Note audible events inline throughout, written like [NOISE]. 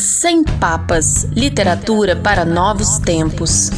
Sem Papas Literatura para Novos Tempos.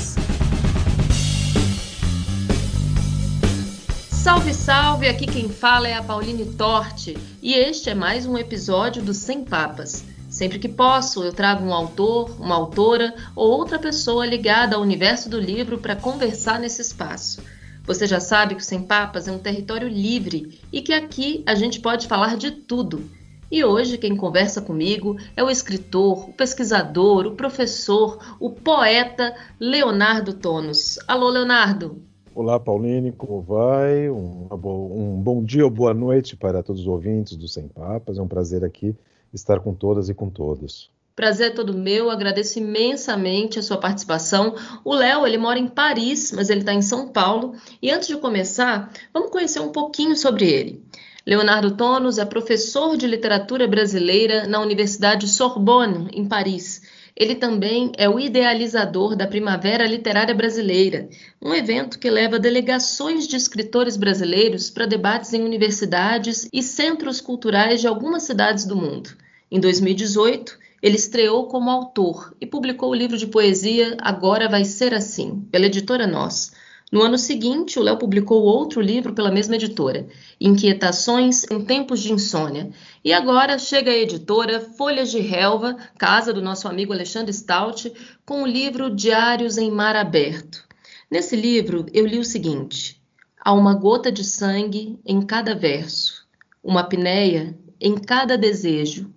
Salve, salve! Aqui quem fala é a Pauline Torte e este é mais um episódio do Sem Papas. Sempre que posso, eu trago um autor, uma autora ou outra pessoa ligada ao universo do livro para conversar nesse espaço. Você já sabe que o Sem Papas é um território livre e que aqui a gente pode falar de tudo e hoje quem conversa comigo é o escritor, o pesquisador, o professor, o poeta Leonardo Tonos. Alô, Leonardo. Olá, Pauline, como vai? Um, um, bom dia ou boa noite para todos os ouvintes do Sem Papas. É um prazer aqui estar com todas e com todos. Prazer é todo meu, agradeço imensamente a sua participação. O Léo, ele mora em Paris, mas ele está em São Paulo. E antes de começar, vamos conhecer um pouquinho sobre ele. Leonardo Tonos é professor de literatura brasileira na Universidade Sorbonne, em Paris. Ele também é o idealizador da Primavera Literária Brasileira, um evento que leva delegações de escritores brasileiros para debates em universidades e centros culturais de algumas cidades do mundo. Em 2018, ele estreou como autor e publicou o livro de poesia Agora Vai Ser Assim, pela editora Nós. No ano seguinte, o Léo publicou outro livro pela mesma editora, Inquietações em Tempos de Insônia. E agora chega a editora Folhas de Relva, casa do nosso amigo Alexandre Stout, com o livro Diários em Mar Aberto. Nesse livro, eu li o seguinte: Há uma gota de sangue em cada verso, uma apneia em cada desejo,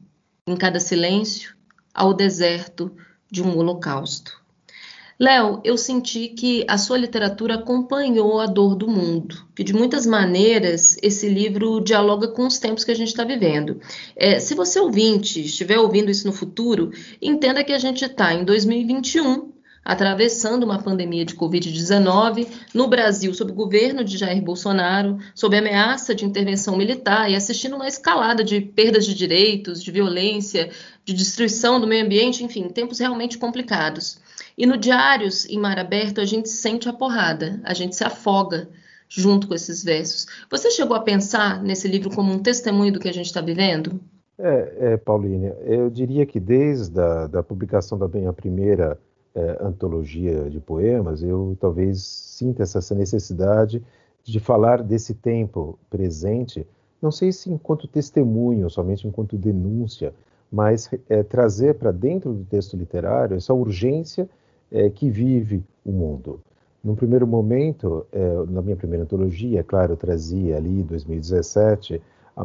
em cada silêncio, ao deserto de um holocausto. Léo, eu senti que a sua literatura acompanhou a dor do mundo, que de muitas maneiras esse livro dialoga com os tempos que a gente está vivendo. É, se você ouvinte estiver ouvindo isso no futuro, entenda que a gente está em 2021, atravessando uma pandemia de Covid-19 no Brasil sob o governo de Jair Bolsonaro, sob ameaça de intervenção militar e assistindo uma escalada de perdas de direitos, de violência, de destruição do meio ambiente, enfim, tempos realmente complicados. E no Diários em Mar Aberto a gente sente a porrada, a gente se afoga junto com esses versos. Você chegou a pensar nesse livro como um testemunho do que a gente está vivendo? É, é, Pauline, eu diria que desde a da publicação da minha primeira é, antologia de poemas, eu talvez sinta essa necessidade de falar desse tempo presente, não sei se enquanto testemunho, somente enquanto denúncia, mas é, trazer para dentro do texto literário essa urgência é, que vive o mundo. Num primeiro momento, é, na minha primeira antologia, claro, eu trazia ali, 2017,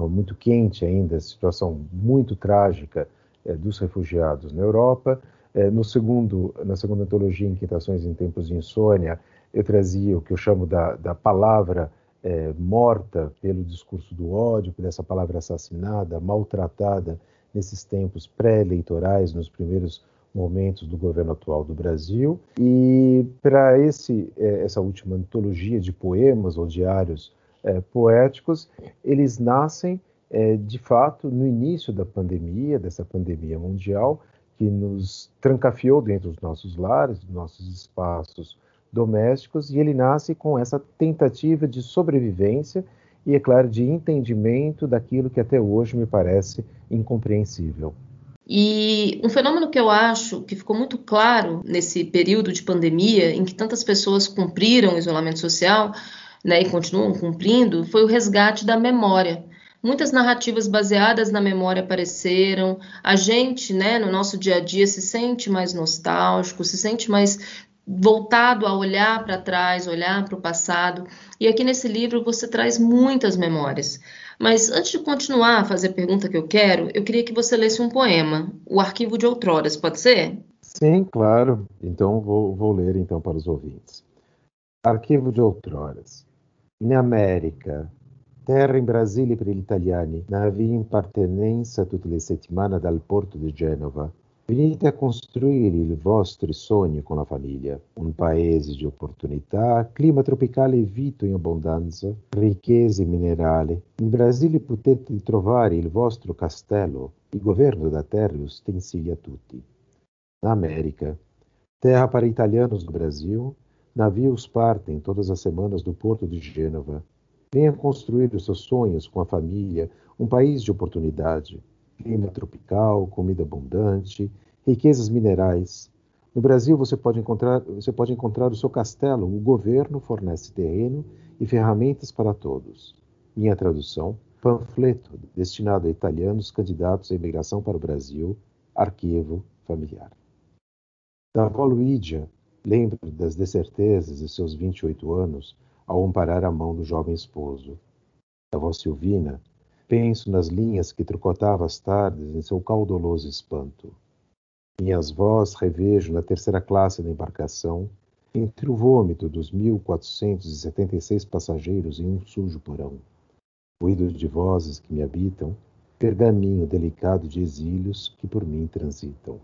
muito quente ainda, a situação muito trágica é, dos refugiados na Europa. É, no segundo, na segunda antologia, Inquietações em Tempos de Insônia, eu trazia o que eu chamo da, da palavra é, morta pelo discurso do ódio, por essa palavra assassinada, maltratada nesses tempos pré-eleitorais, nos primeiros momentos do governo atual do Brasil. E para é, essa última antologia de poemas ou diários é, poéticos, eles nascem é, de fato no início da pandemia, dessa pandemia mundial, que nos trancafiou dentro dos nossos lares, dos nossos espaços domésticos, e ele nasce com essa tentativa de sobrevivência e, é claro, de entendimento daquilo que até hoje me parece incompreensível. E um fenômeno que eu acho que ficou muito claro nesse período de pandemia, em que tantas pessoas cumpriram o isolamento social né, e continuam cumprindo, foi o resgate da memória. Muitas narrativas baseadas na memória apareceram. A gente, né, no nosso dia a dia, se sente mais nostálgico, se sente mais voltado a olhar para trás, olhar para o passado. E aqui nesse livro você traz muitas memórias. Mas antes de continuar a fazer a pergunta que eu quero, eu queria que você lesse um poema, O Arquivo de Outroras, pode ser? Sim, claro. Então vou, vou ler então para os ouvintes. Arquivo de Outroras. In America, terra in Brasile per gli italiani, navi in partenenza tutte le settimane dal porto di Genova, Venite a costruire i vostri sogni con la famiglia. Un paese di opportunità, clima tropicale e vito in abbondanza, ricchezze minerali. In Brasile potete trovare il vostro castello, il governo da terra utensili a tutti. Na América, terra para italianos do Brasil, navios partem todas as semanas do porto de Gênova. Venha construir os seus sonhos com a família, um país de oportunidade clima tropical, comida abundante riquezas minerais. No Brasil, você pode encontrar, você pode encontrar o seu castelo. O governo fornece terreno e ferramentas para todos. Minha tradução: panfleto destinado a italianos candidatos à imigração para o Brasil, arquivo familiar. Da Luídia, lembro das decertezas de seus 28 anos ao amparar a mão do jovem esposo. Da avó Silvina, penso nas linhas que tricotava às tardes em seu caudoloso espanto. Minhas vozes revejo na terceira classe da embarcação, entre o vômito dos 1476 passageiros em um sujo porão. Ruídos de vozes que me habitam, pergaminho delicado de exílios que por mim transitam.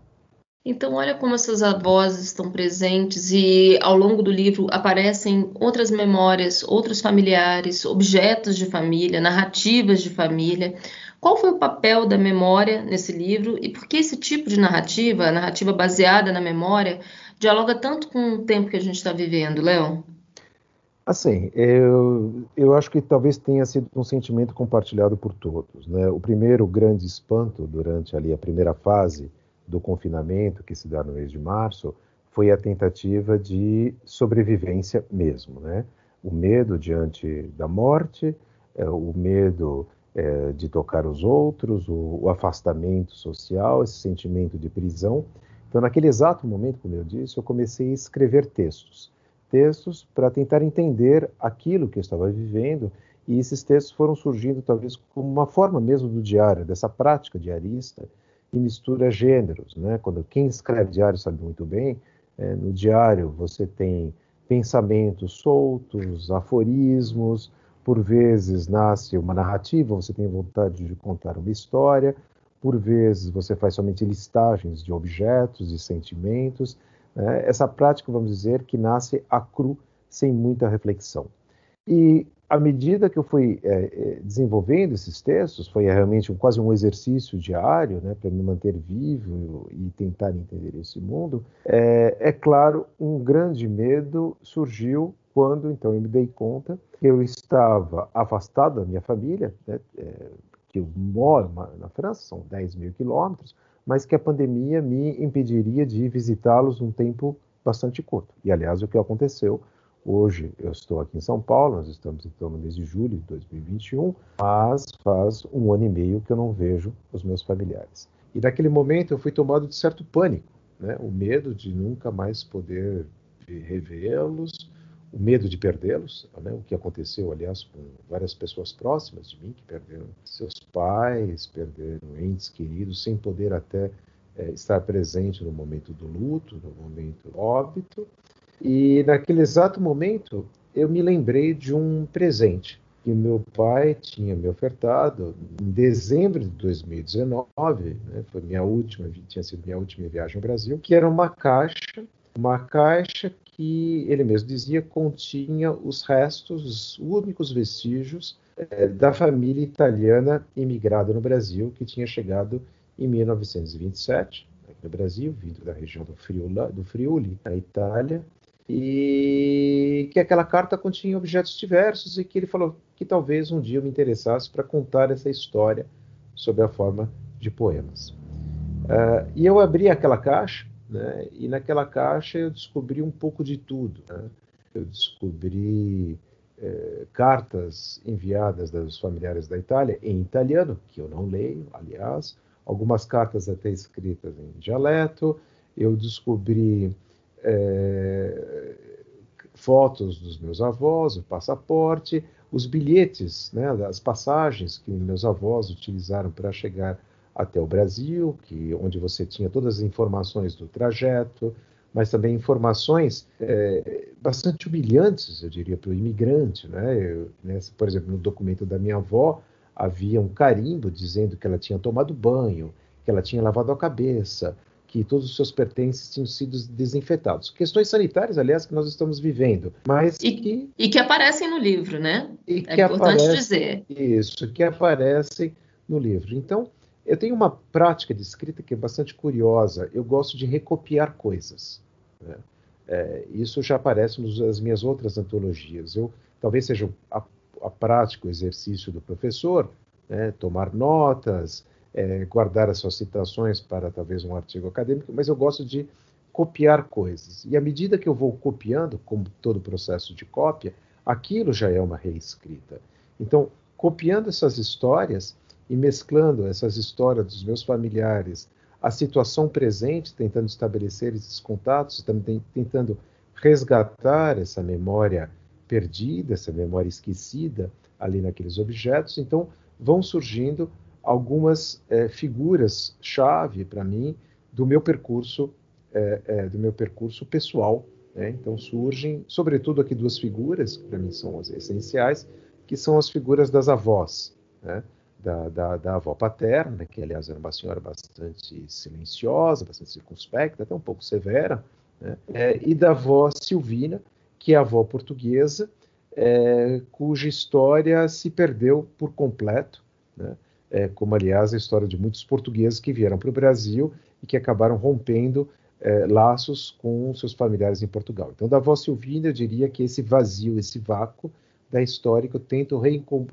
Então, olha como essas vozes estão presentes e ao longo do livro aparecem outras memórias, outros familiares, objetos de família, narrativas de família. Qual foi o papel da memória nesse livro e por que esse tipo de narrativa, narrativa baseada na memória, dialoga tanto com o tempo que a gente está vivendo, Léo? Assim, eu, eu acho que talvez tenha sido um sentimento compartilhado por todos. Né? O primeiro grande espanto durante ali a primeira fase do confinamento que se dá no mês de março foi a tentativa de sobrevivência mesmo, né? O medo diante da morte, é, o medo é, de tocar os outros, o, o, afastamento social, esse sentimento de prisão. Então, naquele exato momento, como eu disse, eu comecei a escrever textos, textos para tentar entender aquilo que eu estava vivendo. E esses textos foram surgindo talvez como uma forma mesmo do diário, dessa prática diarista e mistura gêneros. Né? Quando quem escreve diário sabe muito bem, é, no diário você tem pensamentos soltos, aforismos, por vezes nasce uma narrativa, você tem vontade de contar uma história, por vezes você faz somente listagens de objetos e sentimentos. Né? Essa prática, vamos dizer, que nasce a cru, sem muita reflexão. E à medida que eu fui é, é, desenvolvendo esses textos, foi realmente um, quase um exercício diário, né, para me manter vivo e tentar entender esse mundo. É, é, claro, um grande medo surgiu quando então eu me dei conta que eu estava afastado da minha família, né, é, que eu moro na França, são 10 mil quilômetros, mas que a pandemia me impediria de visitá-los num tempo bastante curto. E aliás, o que aconteceu Hoje eu estou aqui em São Paulo, nós estamos então no mês de julho de 2021, mas faz um ano e meio que eu não vejo os meus familiares. E naquele momento eu fui tomado de certo pânico, né? o medo de nunca mais poder revê-los, o medo de perdê-los, né? o que aconteceu, aliás, com várias pessoas próximas de mim que perderam seus pais, perderam entes queridos, sem poder até é, estar presente no momento do luto, no momento óbito. E naquele exato momento, eu me lembrei de um presente que meu pai tinha me ofertado em dezembro de 2019, né, foi minha última, tinha sido minha última viagem ao Brasil, que era uma caixa, uma caixa que ele mesmo dizia continha os restos, os únicos vestígios é, da família italiana imigrada no Brasil, que tinha chegado em 1927 aqui no Brasil, vindo da região do, Friuli, do Friuli, na Itália, e que aquela carta continha objetos diversos e que ele falou que talvez um dia eu me interessasse para contar essa história sob a forma de poemas. Uh, e eu abri aquela caixa, né, e naquela caixa eu descobri um pouco de tudo. Né? Eu descobri eh, cartas enviadas dos familiares da Itália em italiano, que eu não leio, aliás, algumas cartas até escritas em dialeto. Eu descobri é, fotos dos meus avós, o passaporte, os bilhetes, né, as passagens que meus avós utilizaram para chegar até o Brasil, que onde você tinha todas as informações do trajeto, mas também informações é, bastante humilhantes, eu diria, para o imigrante. Né? Eu, né, por exemplo, no documento da minha avó havia um carimbo dizendo que ela tinha tomado banho, que ela tinha lavado a cabeça, que todos os seus pertences tinham sido desinfetados. Questões sanitárias, aliás, que nós estamos vivendo, mas e que e que aparecem no livro, né? E é importante aparece, dizer isso, que aparecem no livro. Então, eu tenho uma prática de escrita que é bastante curiosa. Eu gosto de recopiar coisas. Né? É, isso já aparece nas minhas outras antologias. Eu talvez seja a, a prática, o exercício do professor, né? tomar notas, é, guardar as suas citações para talvez um artigo acadêmico, mas eu gosto de copiar coisas. E à medida que eu vou copiando, como todo processo de cópia, aquilo já é uma reescrita. Então, copiando essas histórias e mesclando essas histórias dos meus familiares, a situação presente, tentando estabelecer esses contatos, também tentando resgatar essa memória perdida, essa memória esquecida ali naqueles objetos, então vão surgindo algumas é, figuras chave para mim do meu percurso é, é, do meu percurso pessoal. Né? Então surgem, sobretudo aqui duas figuras que para mim são as essenciais, que são as figuras das avós, né? da, da, da, avó paterna, que aliás era uma senhora bastante silenciosa, bastante circunspecta, até um pouco severa, né? É, e da avó Silvina, que é a avó portuguesa, cuja história se perdeu por completo, né? É, como aliás a história de muitos portugueses que vieram para o Brasil e que acabaram rompendo é, laços com seus familiares em Portugal. Então, da avó Silvina, eu diria que esse vazio, esse vácuo da história que eu tento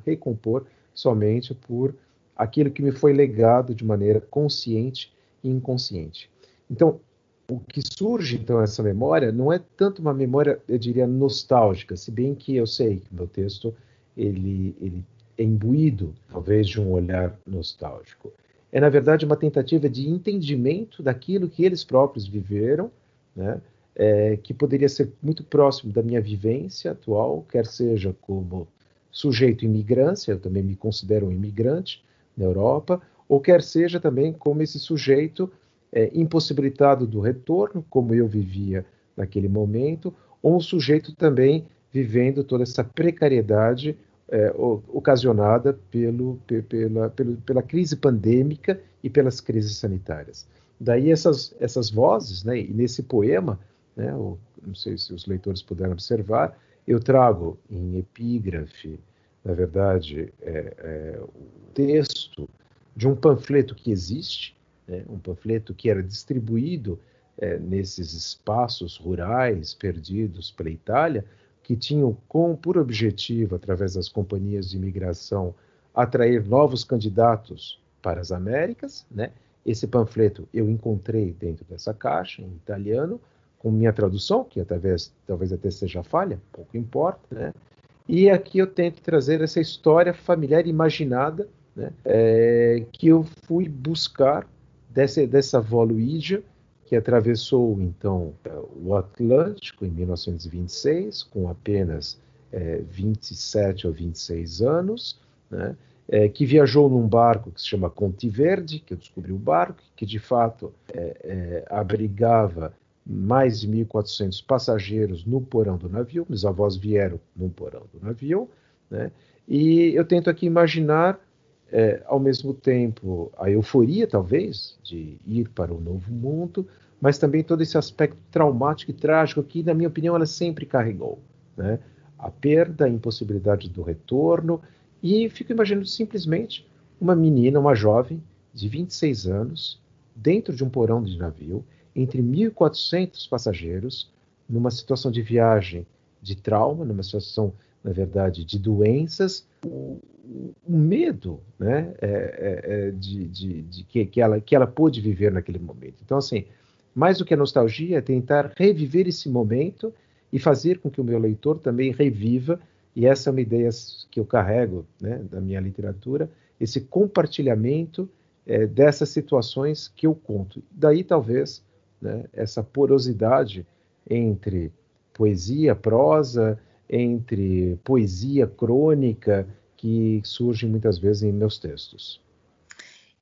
recompor somente por aquilo que me foi legado de maneira consciente e inconsciente. Então, o que surge então essa memória não é tanto uma memória, eu diria, nostálgica, se bem que eu sei que meu texto ele, ele imbuído, talvez, de um olhar nostálgico. É, na verdade, uma tentativa de entendimento daquilo que eles próprios viveram, né? É, que poderia ser muito próximo da minha vivência atual, quer seja como sujeito imigrância, eu também me considero um imigrante na Europa, ou quer seja também como esse sujeito é, impossibilitado do retorno, como eu vivia naquele momento, ou um sujeito também vivendo toda essa precariedade é, ocasionada pelo, pela, pela, pela, crise pandêmica e pelas crises sanitárias. Daí essas, essas vozes, né, e nesse poema, né, não sei se os leitores puderam observar, eu trago em epígrafe, na verdade, é, é, o texto de um panfleto que existe, né, um panfleto que era distribuído é, nesses espaços rurais perdidos pela Itália, que tinham com por objetivo, através das companhias de imigração, atrair novos candidatos para as Américas. Né? Esse panfleto eu encontrei dentro dessa caixa, em italiano, com minha tradução, que talvez, talvez até seja falha, pouco importa. Né? E aqui eu tento trazer essa história familiar imaginada né? É, que eu fui buscar dessa, dessa avó Luídia, que atravessou então o Atlântico em 1926, com apenas é, 27 ou 26 anos, né? é, que viajou num barco que se chama Conte Verde, que eu descobri o barco, que de fato é, é abrigava mais de 1.400 passageiros no porão do navio, meus avós vieram no porão do navio, né? e eu tento aqui imaginar é, ao mesmo tempo, a euforia, talvez, de ir para o novo mundo, mas também todo esse aspecto traumático e trágico que, na minha opinião, ela sempre carregou. Né? A perda, a impossibilidade do retorno, e fico imaginando simplesmente uma menina, uma jovem de 26 anos, dentro de um porão de navio, entre 1.400 passageiros, numa situação de viagem de trauma, numa situação, na verdade, de doenças, o medo né, é, é, é, de, de, de, que, que, ela, que ela pôde viver naquele momento. Então, assim, mais do que a nostalgia, é tentar reviver esse momento e fazer com que o meu leitor também reviva, e essa é uma ideia que eu carrego né, da minha literatura, esse compartilhamento é, dessas situações que eu conto. Daí, talvez, né, essa porosidade entre poesia, prosa, entre poesia crônica que surgem muitas vezes em meus textos.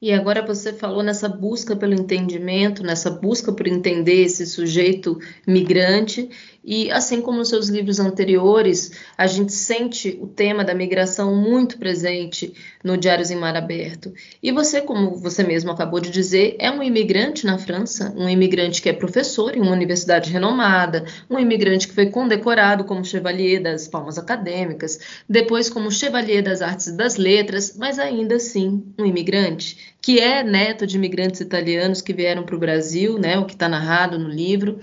E agora você falou nessa busca pelo entendimento, nessa busca por entender esse sujeito migrante, e assim como nos seus livros anteriores, a gente sente o tema da migração muito presente no Diários em Mar Aberto. E você, como você mesmo acabou de dizer, é um imigrante na França, um imigrante que é professor em uma universidade renomada, um imigrante que foi condecorado como Chevalier das Palmas Acadêmicas, depois como Chevalier das Artes e das Letras, mas ainda assim um imigrante que é neto de imigrantes italianos que vieram para o Brasil, né, o que está narrado no livro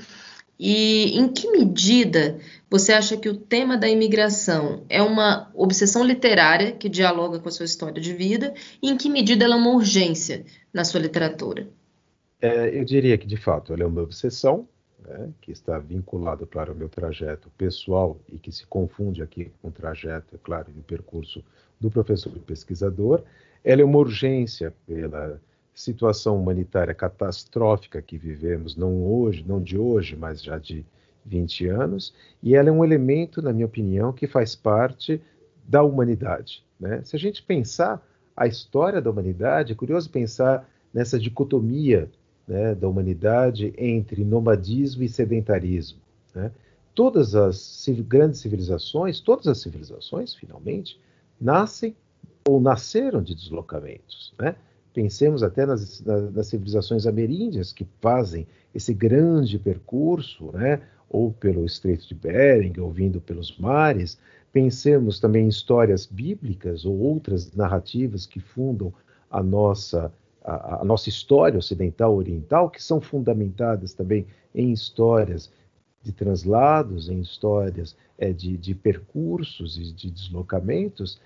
E em que medida você acha que o tema da imigração é uma obsessão literária que dialoga com a sua história de vida? E em que medida ela é uma urgência na sua literatura? É, eu diria que, de fato, ela é uma obsessão, né, que está vinculada, claro, ao meu trajeto pessoal e que se confunde aqui com o trajeto, é claro, e o percurso do professor e pesquisador. Ela é uma urgência pela situação humanitária catastrófica que vivemos, não hoje, não de hoje, mas já de 20 anos, e ela é um elemento, na minha opinião, que faz parte da humanidade. Né? Se a gente pensar a história da humanidade, é curioso pensar nessa dicotomia né, da humanidade entre nomadismo e sedentarismo. Né? Todas as grandes civilizações, todas as civilizações, finalmente, nascem ou nasceram de deslocamentos. Né? Pensemos até nas, nas, civilizações ameríndias que fazem esse grande percurso, né? ou pelo Estreito de Bering, ou vindo pelos mares. Pensemos também em histórias bíblicas ou outras narrativas que fundam a nossa, a, a nossa história ocidental oriental, que são fundamentadas também em histórias de translados, em histórias é, de, de percursos e de deslocamentos,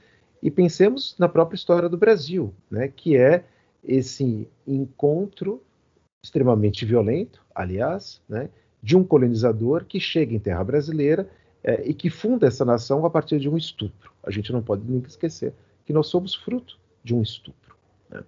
e pensemos na própria história do Brasil, né, que é esse encontro extremamente violento, aliás, né, de um colonizador que chega em terra brasileira é, e que funda essa nação a partir de um estupro. A gente não pode nunca esquecer que nós somos fruto de um estupro. Né?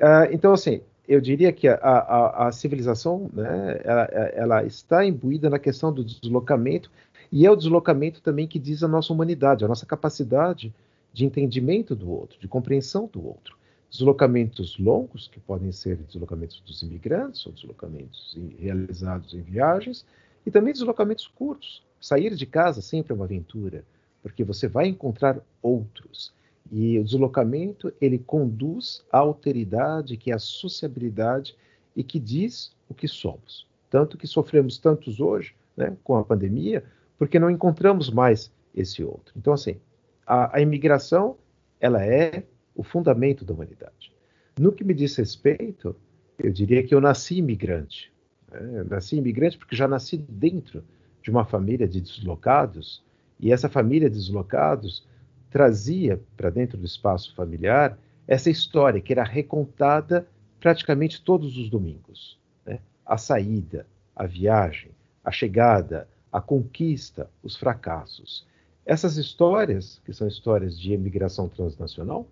É, então, assim, eu diria que a, a, a civilização né, ela, ela, está imbuída na questão do deslocamento, e é o deslocamento também que diz a nossa humanidade, a nossa capacidade de entendimento do outro, de compreensão do outro deslocamentos longos, que podem ser deslocamentos dos imigrantes ou deslocamentos realizados em viagens, e também deslocamentos curtos. Sair de casa sempre é uma aventura, porque você vai encontrar outros. E o deslocamento, ele conduz à alteridade, que é a sociabilidade e que diz o que somos. Tanto que sofremos tantos hoje, né, com a pandemia, porque não encontramos mais esse outro. Então, assim, a, a imigração, ela é o fundamento da humanidade. No que me diz respeito, eu diria que eu nasci imigrante. Né? Eu nasci imigrante porque já nasci dentro de uma família de deslocados, e essa família de deslocados trazia para dentro do espaço familiar essa história que era recontada praticamente todos os domingos. Né? A saída, a viagem, a chegada, a conquista, os fracassos. Essas histórias, que são histórias de emigração transnacional,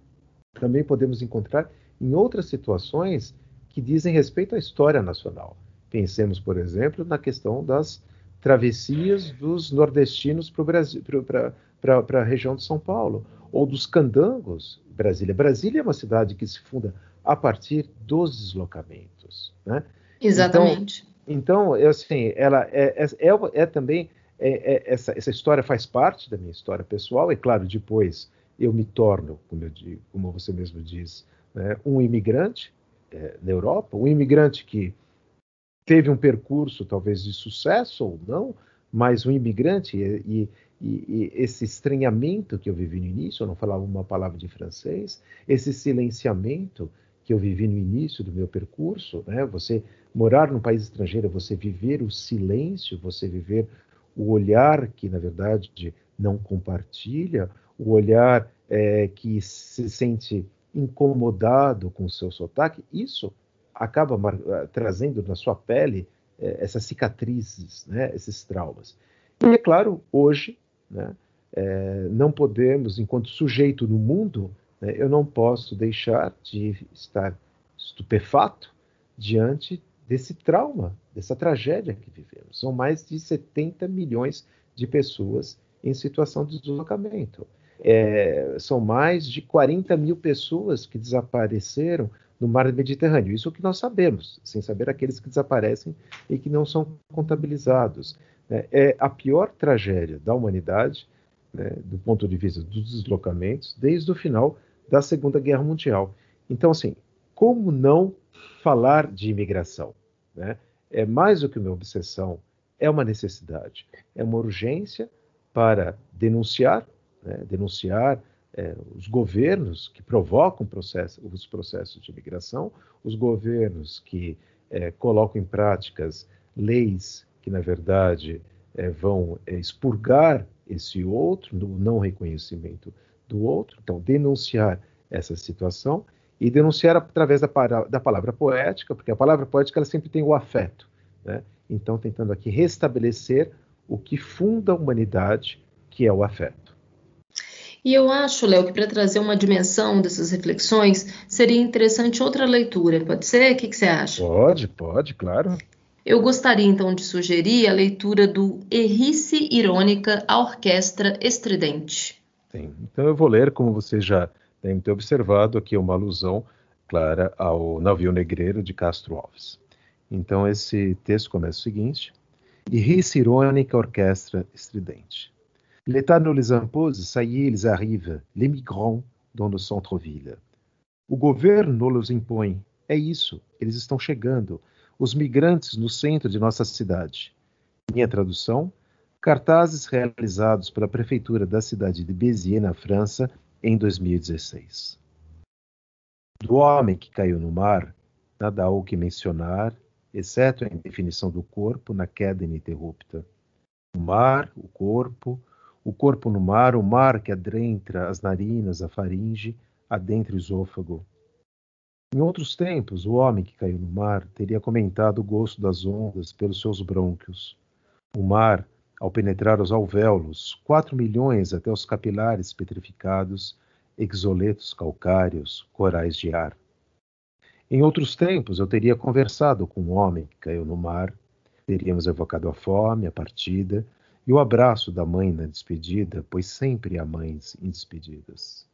também podemos encontrar em outras situações que dizem respeito à história nacional. Pensemos, por exemplo, na questão das travessias dos nordestinos para a região de São Paulo, ou dos candangos, Brasília. Brasília é uma cidade que se funda a partir dos deslocamentos. Né? Exatamente. Então, então assim, ela é, é, é, é também é, é, essa, essa história faz parte da minha história pessoal, e claro, depois eu me torno, como, digo, como você mesmo diz, né, um imigrante é, na Europa, um imigrante que teve um percurso talvez de sucesso ou não, mas um imigrante e, e, e, esse estranhamento que eu vivi no início, eu não falava uma palavra de francês, esse silenciamento que eu vivi no início do meu percurso, né? Você morar num país estrangeiro, você viver o silêncio, você viver o olhar que na verdade não compartilha, o olhar é, que se sente incomodado com o seu sotaque, isso acaba eh, trazendo na sua pele é, essas cicatrizes, né, esses traumas. E é claro, hoje, né, é, não podemos, enquanto sujeito no mundo, né, eu não posso deixar de estar estupefato diante desse trauma, dessa tragédia que vivemos. São mais de 70 milhões de pessoas em situação de deslocamento. É, são mais de 40 mil pessoas que desapareceram no mar Mediterrâneo. Isso é o que nós sabemos, sem saber aqueles que desaparecem e que não são contabilizados. É, é a pior tragédia da humanidade, né, do ponto de vista dos deslocamentos, desde o final da Segunda Guerra Mundial. Então, assim, como não falar de imigração? Né? É mais do que uma obsessão, é uma necessidade, é uma urgência para denunciar né, denunciar é, os governos que provocam processo, os processos de imigração, os governos que é, colocam em práticas leis que na verdade é, vão é, expurgar esse outro, no não reconhecimento do outro, então denunciar essa situação e denunciar através da, da palavra poética, porque a palavra poética ela sempre tem o afeto, né? Então tentando aqui restabelecer o que funda a humanidade, que é o afeto. E eu acho, Léo, que para trazer uma dimensão dessas reflexões, seria interessante outra leitura. Pode ser? O que, que você acha? Pode, pode, claro. Eu gostaria então de sugerir a leitura do Errice Irônica à Orquestra Estridente. Sim, então eu vou ler, como você já deve ter observado, aqui uma alusão clara ao navio negreiro de Castro Alves. Então esse texto começa o seguinte: Errice Irônica à Orquestra Estridente. L'État nous les impose, ça y est, ils arrivent, les migrants dans nos centres-villes. O governo nos impõe, é isso, eles estão chegando os migrantes no centro de nossa cidade. Minha tradução: cartazes realizados pela prefeitura da cidade de Béziers, na França, em 2016. Do homem que caiu no mar, nada há o que mencionar, exceto a indefinição do corpo na queda ininterrupta. O mar, o corpo, o corpo no mar, o mar que adentra as narinas, a faringe, adentra o esôfago. Em outros tempos, o homem que caiu no mar teria comentado o gosto das ondas pelos seus brônquios. O mar, ao penetrar os alvéolos, quatro milhões até os capilares petrificados, exoletos calcários, corais de ar. Em outros tempos, eu teria conversado com o homem que caiu no mar, teríamos evocado a fome, a partida e o abraço da mãe na despedida, pois sempre há mães em despedidas.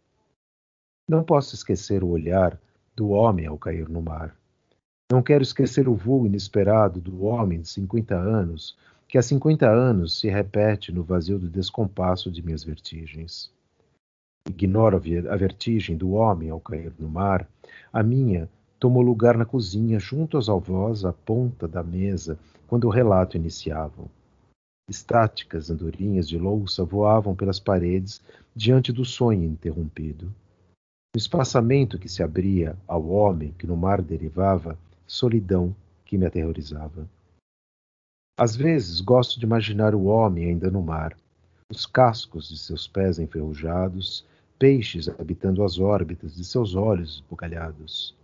Não posso esquecer o olhar do homem ao cair no mar. Não quero esquecer o voo inesperado do homem de 50 anos, que há 50 anos se repete no vazio do descompasso de minhas vertigens. Ignoro a vertigem do homem ao cair no mar. A minha tomou lugar na cozinha, junto aos alvós, à ponta da mesa, quando o relato iniciava. Estáticas andorinhas de louça voavam pelas paredes diante do sonho interrompido. No espaçamento que se abria ao homem que no mar derivava, solidão que me aterrorizava. Às vezes gosto de imaginar o homem ainda no mar, os cascos de seus pés enferrujados, peixes habitando as órbitas de seus olhos esbugalhados,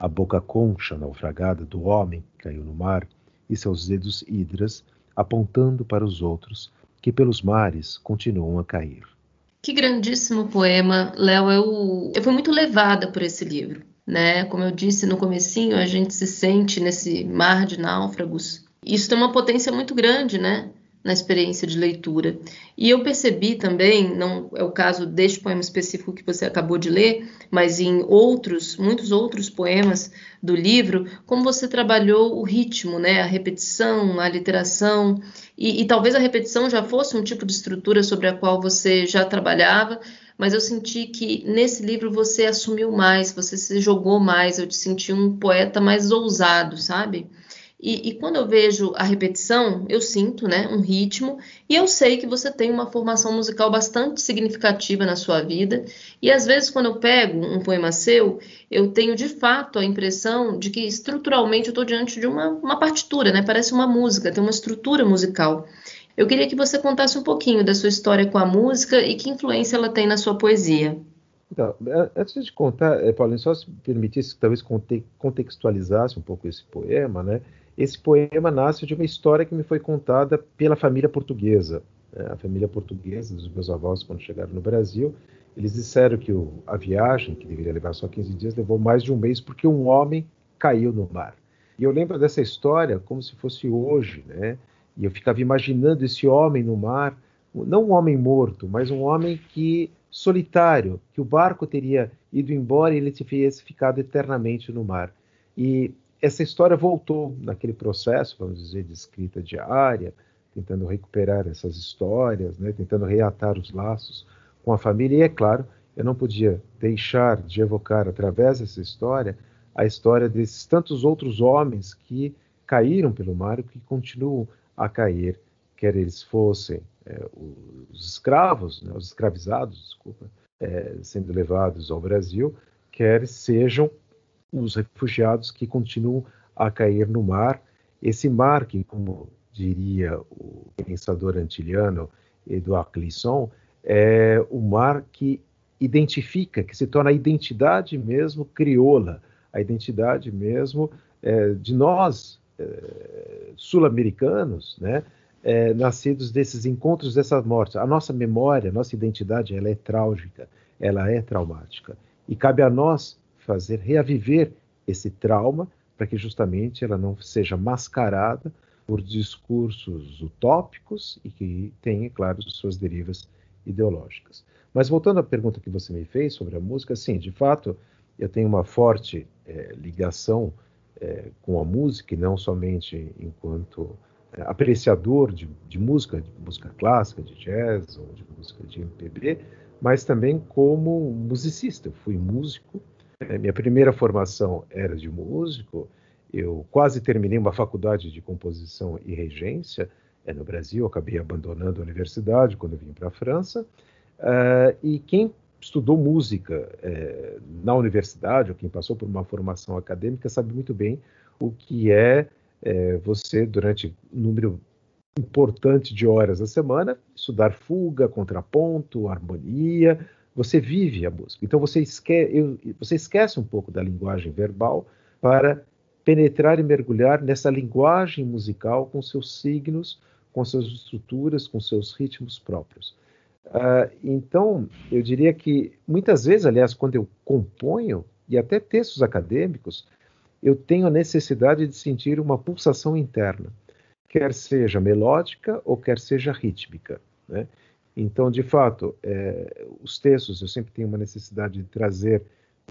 a boca concha naufragada do homem que caiu no mar e seus dedos hidras apontando para os outros que pelos mares continuam a cair. Que grandíssimo poema, Léo. Eu, eu fui muito levada por esse livro, né? Como eu disse no comecinho, a gente se sente nesse mar de náufragos. Isso tem uma potência muito grande, né? na experiência de leitura. E eu percebi também, não é o caso deste poema específico que você acabou de ler, mas em outros, muitos outros poemas do livro, como você trabalhou o ritmo, né, a repetição, a literação, e, e talvez a repetição já fosse um tipo de estrutura sobre a qual você já trabalhava, mas eu senti que nesse livro você assumiu mais, você se jogou mais, eu te senti um poeta mais ousado, sabe? E, e, quando eu vejo a repetição, eu sinto né, um ritmo, e eu sei que você tem uma formação musical bastante significativa na sua vida. E às vezes, quando eu pego um poema seu, eu tenho de fato a impressão de que estruturalmente eu estou diante de uma, uma partitura, né? Parece uma música, tem uma estrutura musical. Eu queria que você contasse um pouquinho da sua história com a música e que influência ela tem na sua poesia. Então, antes de contar, eh, Paulinho, só se permitisse talvez contextualizasse um pouco esse poema, né? Esse poema nasce de uma história que me foi contada pela família portuguesa. Né? A família portuguesa dos meus avós, quando chegaram no Brasil, eles disseram que o, a viagem, que deveria levar só 15 dias, levou mais de um mês porque um homem caiu no mar. E eu lembro dessa história como se fosse hoje, né? E eu ficava imaginando esse homem no mar, não um homem morto, mas um homem que solitário, que o barco teria ido embora e ele tivesse ficado eternamente no mar. E essa história voltou naquele processo, vamos dizer, de escrita diária, tentando recuperar essas histórias, né, tentando reatar os laços com a família. E é claro, eu não podia deixar de evocar através dessa história a história desses tantos outros homens que caíram pelo mar e que continuam a cair, quer eles fossem é, os escravos, né, os escravizados, desculpa, é, sendo levados ao Brasil, quer sejam os refugiados que continuam a cair no mar. Esse mar que, como diria o pensador antiliano Edouard Clisson, é o mar que identifica, que se torna a identidade mesmo crioula, a identidade mesmo é, de nós é, sul-americanos, né, é, nascidos desses encontros, dessas mortes. A nossa memória, a nossa identidade, ela é trágica, ela é traumática. E cabe a nós fazer reaviver esse trauma para que justamente ela não seja mascarada por discursos utópicos e que tenha, claro, suas derivas ideológicas. Mas voltando à pergunta que você me fez sobre a música, sim, de fato, eu tenho uma forte é, ligação é, com a música, e não somente enquanto é, apreciador de, de, música, de música clássica, de jazz ou de música de MPB, mas também como musicista. Eu fui músico, minha primeira formação era de músico, eu quase terminei uma faculdade de composição e regência é, no Brasil, acabei abandonando a universidade quando vim para a França, uh, e quem estudou música é, na universidade, ou quem passou por uma formação acadêmica, sabe muito bem o que é, é você, durante um número importante de horas a semana, estudar fuga, contraponto, harmonia, você vive a música. Então você, eu, você esquece um pouco da linguagem verbal para penetrar e mergulhar nessa linguagem musical com seus signos, com suas estruturas, com seus ritmos próprios. Uh, então, eu diria que muitas vezes, aliás, quando eu componho, e até textos acadêmicos, eu tenho a necessidade de sentir uma pulsação interna, quer seja melódica ou quer seja rítmica. Né? Então, de fato, é, os textos eu sempre tenho uma necessidade de trazer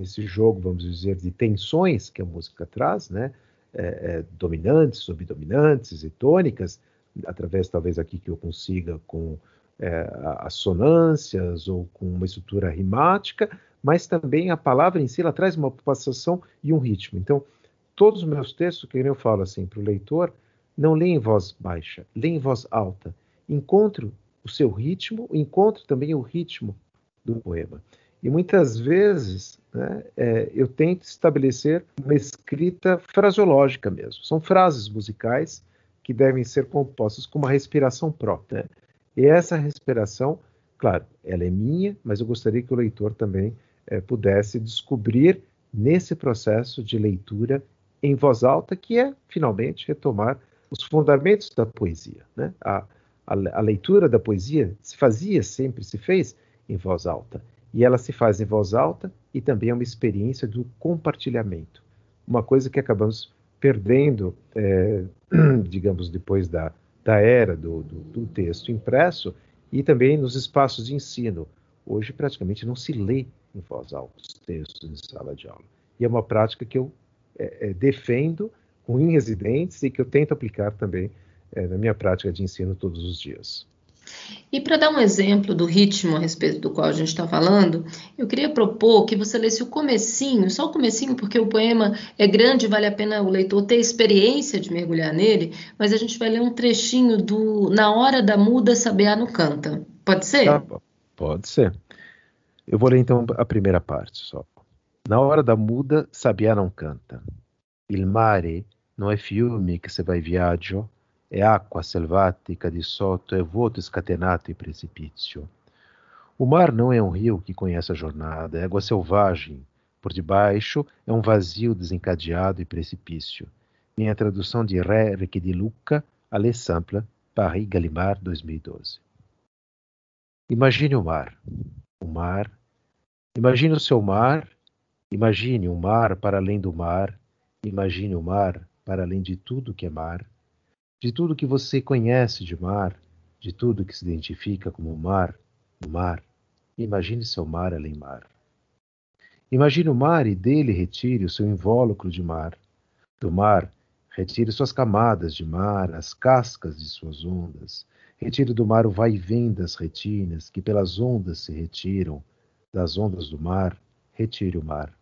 esse jogo, vamos dizer, de tensões que a música traz, né? É, é, dominantes, subdominantes e tônicas, através talvez aqui que eu consiga com é, as sonâncias ou com uma estrutura rimática, mas também a palavra em si ela traz uma pulsação e um ritmo. Então, todos os meus textos, que eu falo assim para o leitor, não leia em voz baixa, leia em voz alta. Encontre o seu ritmo, encontre também o ritmo do poema. E muitas vezes né, é, eu tento estabelecer uma escrita fraseológica mesmo. São frases musicais que devem ser compostas com uma respiração própria. Né? E essa respiração, claro, ela é minha, mas eu gostaria que o leitor também é, pudesse descobrir nesse processo de leitura em voz alta, que é finalmente retomar os fundamentos da poesia. Né? A, a, a leitura da poesia se fazia sempre, se fez em voz alta. E ela se faz em voz alta e também é uma experiência do compartilhamento. Uma coisa que acabamos perdendo, é, [CLEARS THROAT] digamos, depois da, da era do, do, do, texto impresso e também nos espaços de ensino. Hoje praticamente não se lê em voz alta os textos em sala de aula. E é uma prática que eu é, é, defendo com dentes e que eu tento aplicar também é, na minha prática de ensino todos os dias. E para dar um exemplo do ritmo a respeito do qual a gente está falando, eu queria propor que você lesse o comecinho, só o comecinho, porque o poema é grande, vale a pena o leitor ter experiência de mergulhar nele, mas a gente vai ler um trechinho do Na Hora da Muda Sabiá no Canta. Pode ser? Tá, pode ser. Eu vou ler então a primeira parte só. Na hora da muda, Sabiá não canta. Il mare não é fiume que se vai viaggio, é acqua selvática de sotto, é vuoto escatenato e precipício. O mar não é um rio que conhece a jornada, é água selvagem. Por debaixo é um vazio desencadeado e precipício. Minha tradução de Ré de Luca, Alê Sampla, Paris Gallimard 2012. Imagine o mar. O mar. Imagine o seu mar. Imagine um mar para além do mar. Imagine o mar para além de tudo que é mar de tudo que você conhece de mar, de tudo que se identifica como mar, o mar. Imagine seu mar além mar. Imagine o mar e dele retire o seu invólucro de mar. Do mar, retire suas camadas de mar, as cascas de suas ondas. Retire do mar o vai e vem das retinas, que pelas ondas se retiram. Das ondas do mar, retire o mar.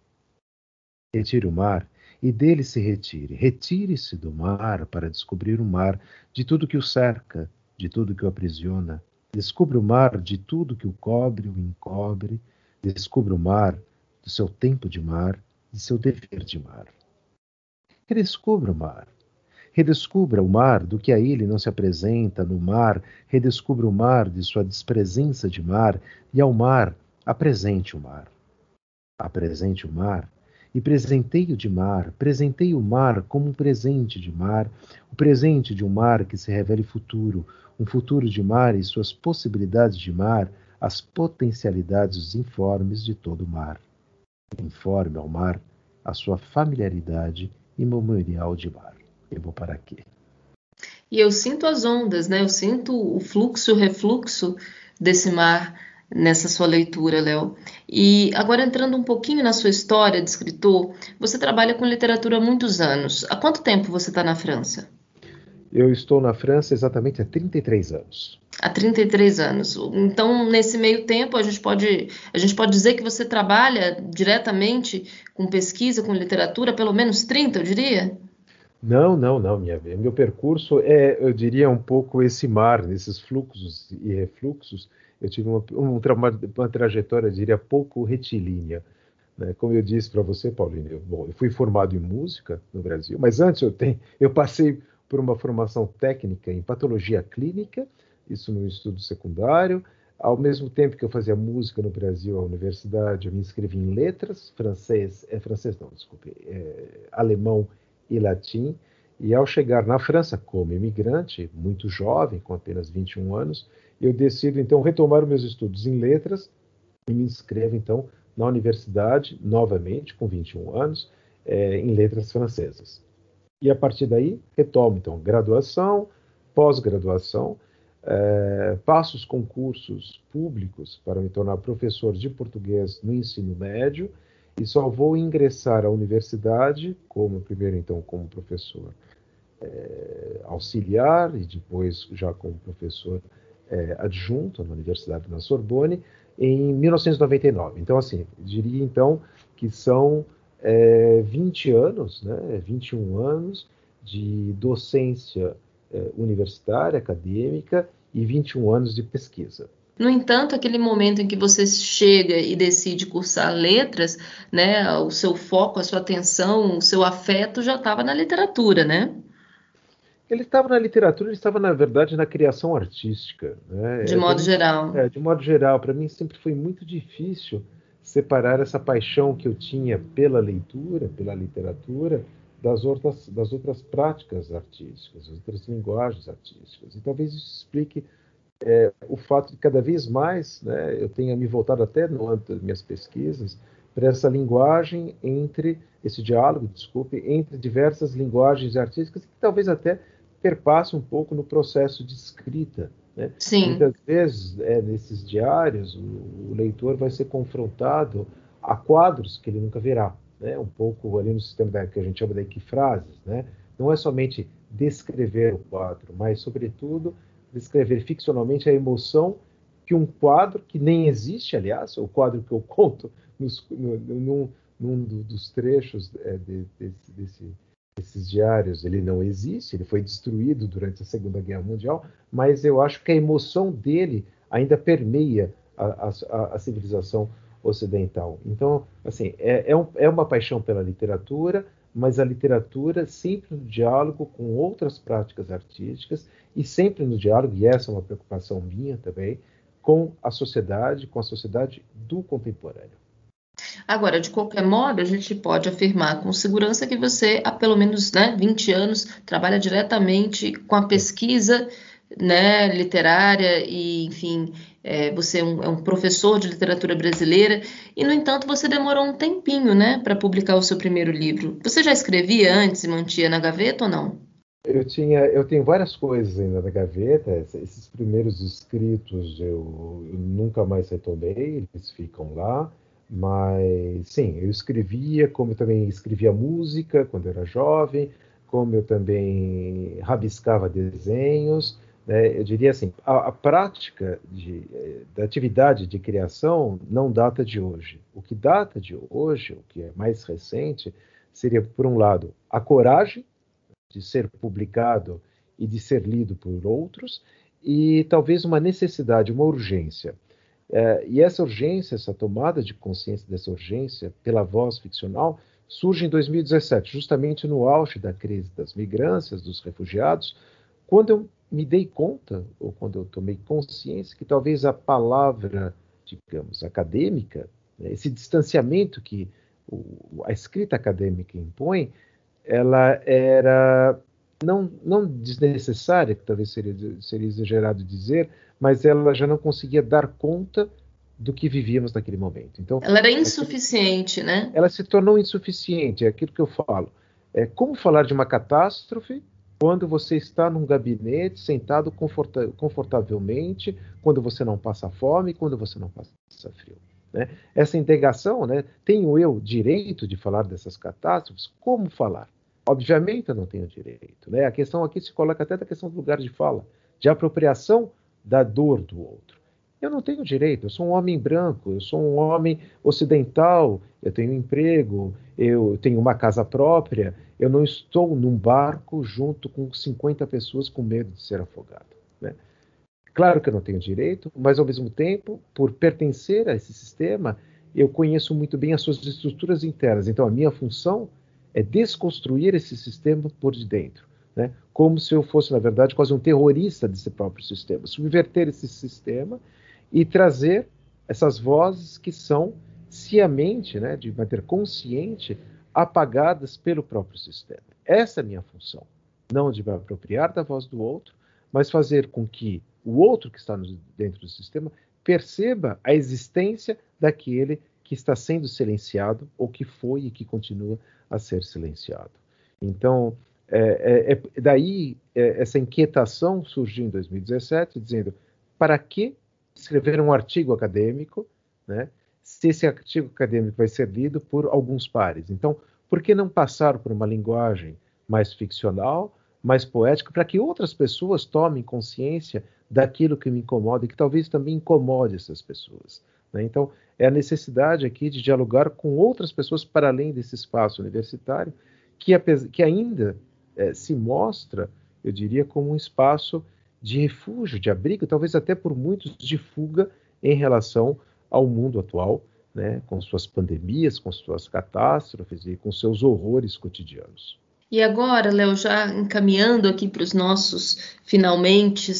Retire o mar e dele se retire. Retire-se do mar para descobrir o mar de tudo que o cerca, de tudo que o aprisiona. Descubra o mar de tudo que o cobre o encobre. Descubra o mar do seu tempo de mar, de seu dever de mar. Redescubra o mar. Redescubra o mar do que a ele não se apresenta no mar, redescubra o mar de sua despresença de mar, e ao mar apresente o mar. Apresente o mar e presenteio de mar, presenteie o mar como um presente de mar, o presente de um mar que se revele futuro, um futuro de mar e suas possibilidades de mar, as potencialidades informes de todo o mar. Informe ao mar a sua familiaridade e memorial de mar. Eu vou para aqui. E eu sinto as ondas, né? Eu sinto o fluxo, o refluxo desse mar nessa sua leitura, Léo. E agora entrando um pouquinho na sua história de escritor, você trabalha com literatura há muitos anos. Há quanto tempo você está na França? Eu estou na França exatamente há 33 anos. Há 33 anos. Então, nesse meio tempo, a gente pode, a gente pode dizer que você trabalha diretamente com pesquisa, com literatura, pelo menos 30, eu diria? Não, não, não. Minha, meu percurso é, eu diria, um pouco esse mar, nesses fluxos e refluxos eu tive uma, uma, uma trajetória, eu diria, pouco retilínea. Né? Como eu disse para você, Paulinho, eu, bom, eu fui formado em música no Brasil, mas antes eu, tenho, eu passei por uma formação técnica em patologia clínica, isso no estudo secundário. Ao mesmo tempo que eu fazia música no Brasil, à universidade, eu me inscrevi em letras, francês, é francês não, desculpe, é, alemão e latim. E ao chegar na França como imigrante, muito jovem, com apenas 21 anos, eu decido então retomar meus estudos em letras e me inscrevo então na universidade, novamente, com 21 anos, é, em letras francesas. E a partir daí, retomo então graduação, pós-graduação, é, passo os concursos públicos para me tornar professor de português no ensino médio e só vou ingressar à universidade como primeiro então como professor é, auxiliar e depois já como professor é, adjunto na Universidade da Sorbonne em 1999. Então, assim, diria então que são é, 20 anos, né, 21 anos de docência é, universitária, acadêmica e 21 anos de pesquisa. No entanto, aquele momento em que você chega e decide cursar letras, né, o seu foco, a sua atenção, o seu afeto já estava na literatura, né? Ele estava na literatura, ele estava, na verdade, na criação artística. Né? De é, modo geral. É, de modo geral. Para mim sempre foi muito difícil separar essa paixão que eu tinha pela leitura, pela literatura, das outras, das outras práticas artísticas, das outras linguagens artísticas. E talvez isso explique é, o fato de cada vez mais né, eu tenha me voltado até no âmbito das minhas pesquisas para essa linguagem entre esse diálogo, desculpe, entre diversas linguagens artísticas que talvez até perpassa um pouco no processo de escrita. Né? Sim. Muitas vezes, é, nesses diários, o, o, leitor vai ser confrontado a quadros que ele nunca verá. Né? Um pouco ali no sistema da, que a gente chama de equifrases. Né? Não é somente descrever o quadro, mas, sobretudo, descrever ficcionalmente a emoção que um quadro, que nem existe, aliás, o quadro que eu conto nos, no, num, num dos trechos é, de, desse, desse esses diários ele não existe, ele foi destruído durante a Segunda Guerra Mundial, mas eu acho que a emoção dele ainda permeia a, a, a civilização ocidental. Então, assim, é, é, um, é, uma paixão pela literatura, mas a literatura sempre no diálogo com outras práticas artísticas e sempre no diálogo, e essa é uma preocupação minha também, com a sociedade, com a sociedade do contemporâneo. Agora, de qualquer modo, a gente pode afirmar com segurança que você, há pelo menos né, 20 anos, trabalha diretamente com a pesquisa né, literária e, enfim, é, você é um, é um, professor de literatura brasileira e, no entanto, você demorou um tempinho, né, para publicar o seu primeiro livro. Você já escrevia antes e mantinha na gaveta ou não? Eu tinha, eu tenho várias coisas ainda na gaveta. Esses primeiros escritos eu, eu nunca mais retomei, eles ficam lá. Mas, sim, eu escrevia, como eu também escrevia música quando era jovem, como eu também rabiscava desenhos. Né? Eu diria assim, a, a prática de, eh, da atividade de criação não data de hoje. O que data de hoje, o que é mais recente, seria, por um lado, a coragem de ser publicado e de ser lido por outros, e talvez uma necessidade, uma urgência. É, e essa urgência, essa tomada de consciência dessa urgência pela voz ficcional, surge em 2017, justamente no auge da crise das migrâncias, dos refugiados, quando eu me dei conta, ou quando eu tomei consciência, que talvez a palavra, digamos, acadêmica, né, esse distanciamento que o, a escrita acadêmica impõe, ela era não, não desnecessária, que talvez seria, seria exagerado dizer, mas ela já não conseguia dar conta do que vivíamos naquele momento. Então, ela era insuficiente, né? Ela se tornou insuficiente, é aquilo que eu falo. É como falar de uma catástrofe quando você está num gabinete sentado conforta confortavelmente, quando você não passa fome, quando você não passa frio. Né? Essa integração, né, tenho eu direito de falar dessas catástrofes? Como falar? Obviamente eu não tenho direito. Né? A questão aqui se coloca até da questão do lugar de fala, de apropriação da dor do outro. Eu não tenho direito, eu sou um homem branco, eu sou um homem ocidental, eu tenho emprego, eu tenho uma casa própria, eu não estou num barco junto com 50 pessoas com medo de ser afogado. Né? Claro que eu não tenho direito, mas ao mesmo tempo, por pertencer a esse sistema, eu conheço muito bem as suas estruturas internas. Então, a minha função é desconstruir esse sistema por de dentro, né? como se eu fosse, na verdade, quase um terrorista desse próprio sistema. Subverter esse sistema e trazer essas vozes que são ciamente, né, de maneira consciente, apagadas pelo próprio sistema. Essa é a minha função. Não de me apropriar da voz do outro, mas fazer com que o outro que está dentro do sistema perceba a existência daquele que está sendo silenciado ou que foi e que continua a ser silenciado. Então, é, é, é daí é, essa inquietação surgiu em 2017, dizendo para que escrever um artigo acadêmico, né, se esse artigo acadêmico vai ser lido por alguns pares. Então, por que não passar por uma linguagem mais ficcional, mais poética, para que outras pessoas tomem consciência daquilo que me incomoda e que talvez também incomode essas pessoas? Né? Então, é a necessidade aqui de dialogar com outras pessoas para além desse espaço universitário, que, que ainda é, se mostra, eu diria, como um espaço de refúgio, de abrigo, talvez até por muitos de fuga em relação ao mundo atual, né, com suas pandemias, com suas catástrofes e com seus horrores cotidianos. E agora, Léo, já encaminhando aqui para os nossos finalmente,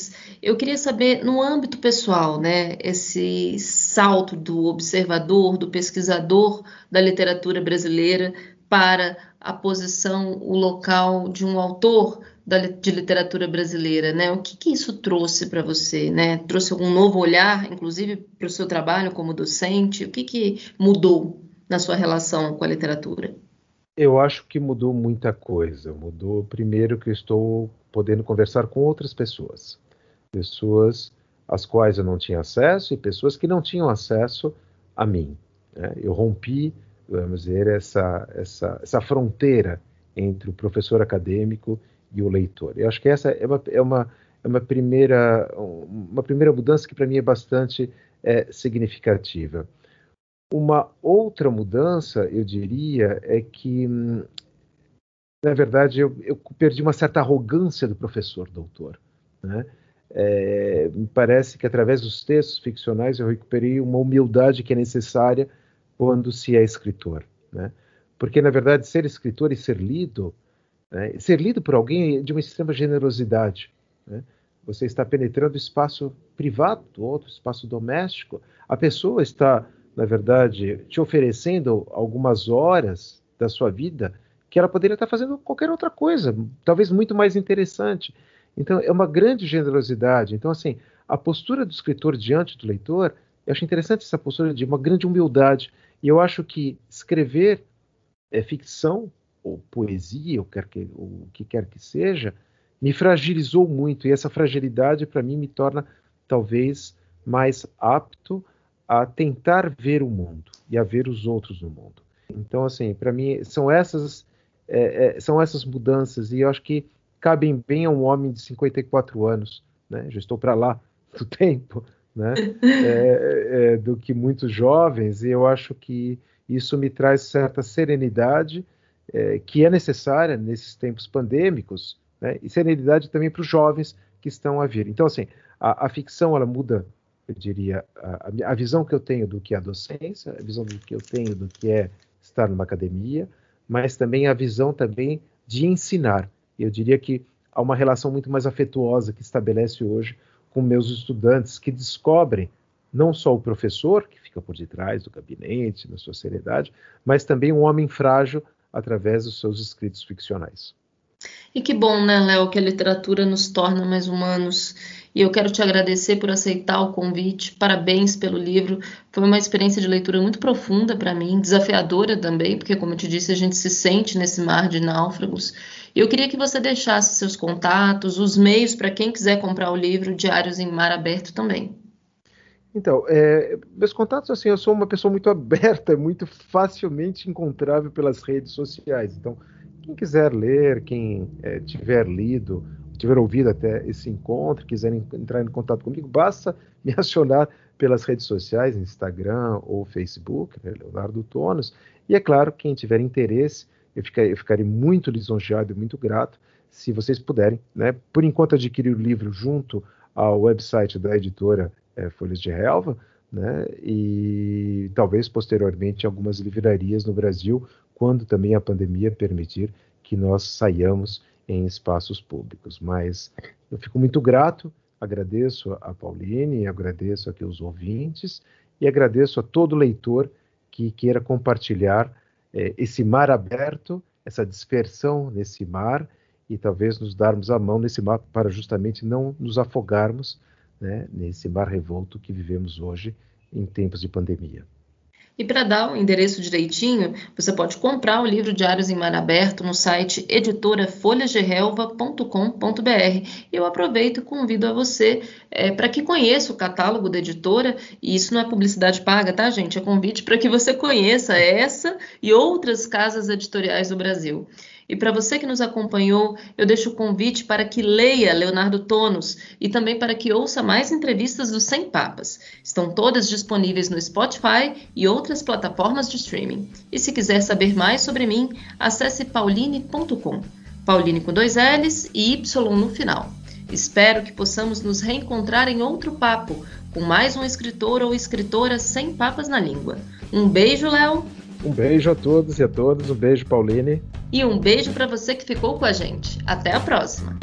eu queria saber, no âmbito pessoal, né, esse salto do observador, do pesquisador da literatura brasileira para a posição, o local de um autor da, de literatura brasileira, né? O que, que isso trouxe para você, né? Trouxe algum novo olhar, inclusive para o seu trabalho como docente? O que, que mudou na sua relação com a literatura? Eu acho que mudou muita coisa. Mudou, primeiro, que eu estou podendo conversar com outras pessoas. Pessoas às quais eu não tinha acesso e pessoas que não tinham acesso a mim. Né? Eu rompi, vamos dizer, essa, essa, essa fronteira entre o professor acadêmico e o leitor. Eu acho que essa é uma, é uma, é uma, primeira, uma primeira mudança que para mim é bastante é, significativa. Uma outra mudança, eu diria, é que, na verdade, eu, eu perdi uma certa arrogância do professor doutor. Né? É, me parece que através dos textos ficcionais eu recuperei uma humildade que é necessária quando se é escritor. Né? Porque, na verdade, ser escritor e ser lido né? Ser lido por alguém de uma extrema generosidade. Né? Você está penetrando o espaço privado do outro, espaço doméstico. A pessoa está, na verdade, te oferecendo algumas horas da sua vida que ela poderia estar fazendo qualquer outra coisa, talvez muito mais interessante. Então, é uma grande generosidade. Então, assim, a postura do escritor diante do leitor, eu acho interessante essa postura de uma grande humildade. E eu acho que escrever é, ficção ou poesia, ou, quer que, ou o que quer que seja, me fragilizou muito. E essa fragilidade, para mim, me torna talvez mais apto a tentar ver o mundo e a ver os outros no mundo. Então, assim, para mim, são essas, é, é, são essas mudanças, e eu acho que cabem bem a um homem de 54 anos, né? Já estou para lá do [LAUGHS] tempo, né? É, é, do que muitos jovens, e eu acho que isso me traz certa serenidade é, que é necessária nesses tempos pandêmicos, né, e serenidade também para os jovens que estão a vir. Então, assim, a, a ficção ela muda, eu diria, a, a, visão que eu tenho do que é a docência, a visão do que eu tenho do que é estar numa academia, mas também a visão também de ensinar. Eu diria que há uma relação muito mais afetuosa que estabelece hoje com meus estudantes que descobrem não só o professor, que fica por detrás do gabinete, na sua seriedade, mas também um homem frágil através dos seus escritos ficcionais. E que bom, né, Léo, que a literatura nos torna mais humanos. E eu quero te agradecer por aceitar o convite. Parabéns pelo livro. Foi uma experiência de leitura muito profunda para mim, desafiadora também, porque, como eu te disse, a gente se sente nesse mar de náufragos. E eu queria que você deixasse seus contatos, os meios para quem quiser comprar o livro Diários em Mar Aberto também. Então, é, meus contatos, assim, eu sou uma pessoa muito [LAUGHS] aberta, muito facilmente encontrável pelas redes sociais. Então, quem quiser ler, quem é, tiver lido, tiver ouvido até esse encontro, quiser entrar em contato comigo, basta [LAUGHS] me acionar pelas redes sociais, Instagram ou Facebook, né, Leonardo Tonos. E é claro, quem tiver interesse, eu, ficarei, eu ficarei muito lisonjeado e muito grato se vocês puderem, né, por enquanto adquirir o livro junto ao website da editora é, Folhas de Relva, né, e talvez posteriormente algumas livrarias no Brasil quando também a pandemia permitir que nós saiamos em espaços públicos. Mas eu fico muito grato, agradeço a Pauline, agradeço aqui os ouvintes e agradeço a todo leitor que queira compartilhar é, esse mar aberto, essa dispersão nesse mar e talvez nos darmos a mão nesse mar para justamente não nos afogarmos né, nesse mar revolto que vivemos hoje em tempos de pandemia. E para dar o endereço direitinho, você pode comprar o livro Diários em Mar Aberto no site editorafolhasderelva.com.br. Eu aproveito e convido a você é, para que conheça o catálogo da editora, e isso não é publicidade paga, tá, gente? É convite para que você conheça essa e outras casas editoriais do Brasil. E para você que nos acompanhou, eu deixo o convite para que leia Leonardo Tonos e também para que ouça mais entrevistas do Sem Papas. Estão todas disponíveis no Spotify e outras plataformas de streaming. E se quiser saber mais sobre mim, acesse pauline.com. Pauline com dois L's e Y no final. Espero que possamos nos reencontrar em outro papo, com mais um escritor ou escritora sem papas na língua. Um beijo, Léo! Um beijo a todos e a todas, um beijo, Pauline. E um beijo para você que ficou com a gente. Até a próxima!